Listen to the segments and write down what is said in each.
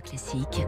Classique.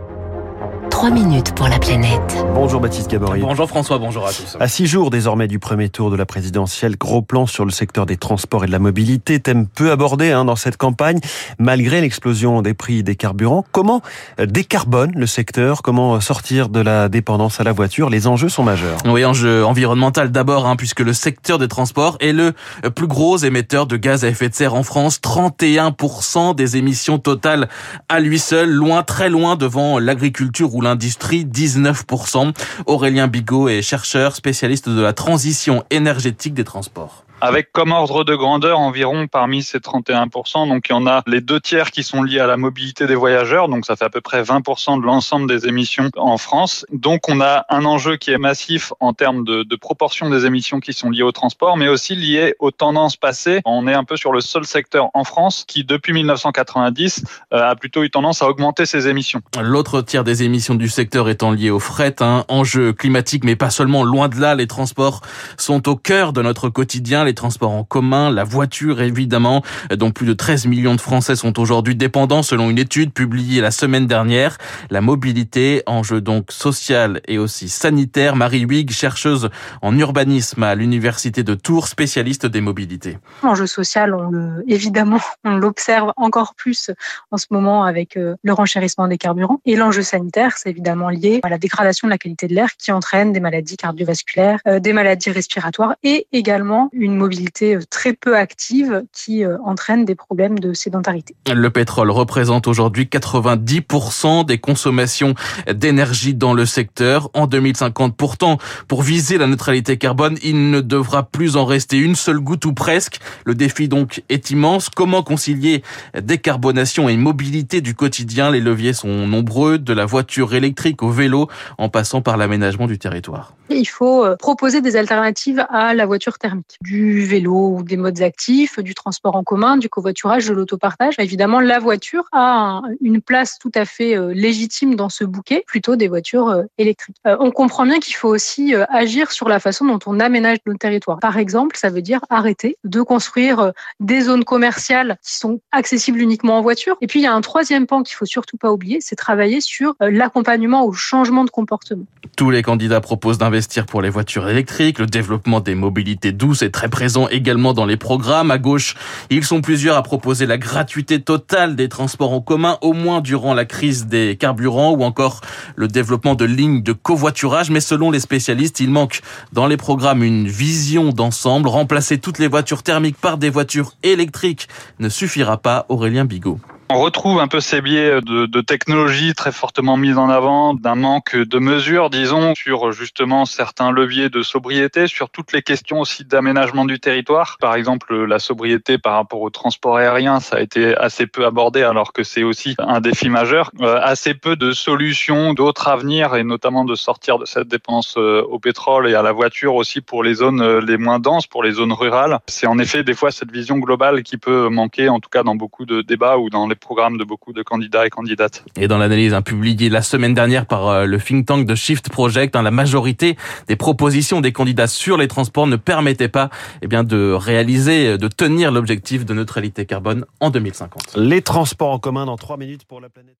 3 minutes pour la planète. Bonjour Baptiste Gabory. Bonjour François, bonjour à tous. À six jours désormais du premier tour de la présidentielle, gros plan sur le secteur des transports et de la mobilité, thème peu abordé hein, dans cette campagne, malgré l'explosion des prix des carburants. Comment décarbone le secteur? Comment sortir de la dépendance à la voiture? Les enjeux sont majeurs. Oui, enjeu environnemental d'abord, hein, puisque le secteur des transports est le plus gros émetteur de gaz à effet de serre en France. 31% des émissions totales à lui seul, loin, très loin devant l'agriculture ou l'industrie, 19%. Aurélien Bigot est chercheur spécialiste de la transition énergétique des transports avec comme ordre de grandeur environ parmi ces 31%, donc il y en a les deux tiers qui sont liés à la mobilité des voyageurs, donc ça fait à peu près 20% de l'ensemble des émissions en France. Donc on a un enjeu qui est massif en termes de, proportion des émissions qui sont liées au transport, mais aussi liées aux tendances passées. On est un peu sur le seul secteur en France qui, depuis 1990, euh, a plutôt eu tendance à augmenter ses émissions. L'autre tiers des émissions du secteur étant lié au fret, hein, enjeu climatique, mais pas seulement, loin de là, les transports sont au cœur de notre quotidien transports en commun, la voiture évidemment, dont plus de 13 millions de Français sont aujourd'hui dépendants selon une étude publiée la semaine dernière. La mobilité, enjeu donc social et aussi sanitaire. Marie Huyghe, chercheuse en urbanisme à l'université de Tours, spécialiste des mobilités. L'enjeu social, évidemment, on l'observe encore plus en ce moment avec euh, le renchérissement des carburants. Et l'enjeu sanitaire, c'est évidemment lié à la dégradation de la qualité de l'air qui entraîne des maladies cardiovasculaires, euh, des maladies respiratoires et également une mobilité euh, très peu active qui euh, entraîne des problèmes de sédentarité. Le pétrole représente aujourd'hui 90% des consommations d'énergie dans le secteur. En 2050, pourtant, pour viser la neutralité carbone, il ne devra plus en rester une seule goutte ou presque. Le défi donc est immense. Comment concilier décarbonation et mobilité du quotidien? Les leviers sont nombreux, de la voiture électrique au vélo, en passant par l'aménagement du territoire. Il faut euh, proposer des alternatives à la voiture thermique, du vélo ou des modes actifs, du transport en commun, du covoiturage, de l'autopartage. Évidemment, la voiture a une place tout à fait euh, légitime dans ce bouquet, plutôt des voitures euh, électriques. On comprend bien qu'il faut aussi agir sur la façon dont on aménage nos territoires. Par exemple, ça veut dire arrêter de construire des zones commerciales qui sont accessibles uniquement en voiture. Et puis, il y a un troisième pan qu'il faut surtout pas oublier, c'est travailler sur l'accompagnement au changement de comportement. Tous les candidats proposent d'investir pour les voitures électriques. Le développement des mobilités douces est très présent également dans les programmes. À gauche, ils sont plusieurs à proposer la gratuité totale des transports en commun, au moins durant la crise des carburants, ou encore le développement de lignes de covoiturage. Mais selon les spécialistes, il manque dans les programmes une vision d'ensemble. Remplacer toutes les voitures thermiques par des voitures électriques ne suffira pas. Aurélien Bigot. On retrouve un peu ces biais de, de technologie très fortement mise en avant, d'un manque de mesures, disons, sur justement certains leviers de sobriété, sur toutes les questions aussi d'aménagement du territoire. Par exemple, la sobriété par rapport au transport aérien, ça a été assez peu abordé, alors que c'est aussi un défi majeur. Euh, assez peu de solutions, d'autres avenirs, et notamment de sortir de cette dépendance euh, au pétrole et à la voiture aussi pour les zones euh, les moins denses, pour les zones rurales. C'est en effet des fois cette vision globale qui peut manquer, en tout cas dans beaucoup de débats ou dans les programme de beaucoup de candidats et candidates. Et dans l'analyse hein, publiée la semaine dernière par euh, le think tank de Shift Project, hein, la majorité des propositions des candidats sur les transports ne permettaient pas eh bien, de réaliser, de tenir l'objectif de neutralité carbone en 2050. Les transports en commun dans 3 minutes pour la planète.